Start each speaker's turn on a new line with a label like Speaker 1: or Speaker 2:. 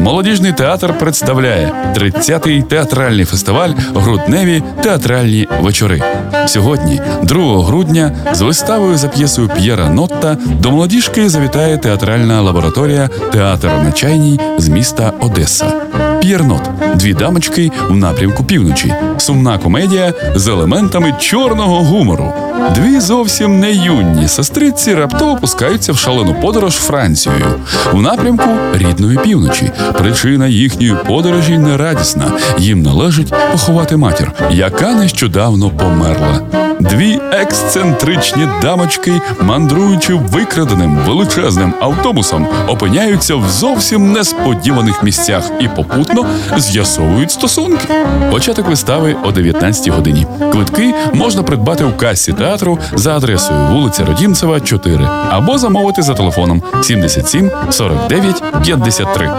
Speaker 1: Молодіжний театр представляє 30-й театральний фестиваль Грудневі театральні вечори. Сьогодні, 2 грудня, з виставою за п'єсою П'єра Нотта до молодіжки завітає театральна лабораторія Театр на чайній з міста Одеса. П'єрнот дві дамочки в напрямку півночі. Сумна комедія з елементами чорного гумору. Дві зовсім не юні сестриці раптово пускаються в шалену подорож Францією в напрямку рідної півночі. Причина їхньої подорожі нерадісна. Їм належить поховати матір, яка нещодавно померла. Дві ексцентричні дамочки, мандруючи викраденим величезним автобусом, опиняються в зовсім несподіваних місцях і попутно з'ясовують стосунки. Початок вистави о 19 годині. Квитки можна придбати у касі театру за адресою вулиця Родімцева, 4 або замовити за телефоном 77 49 53.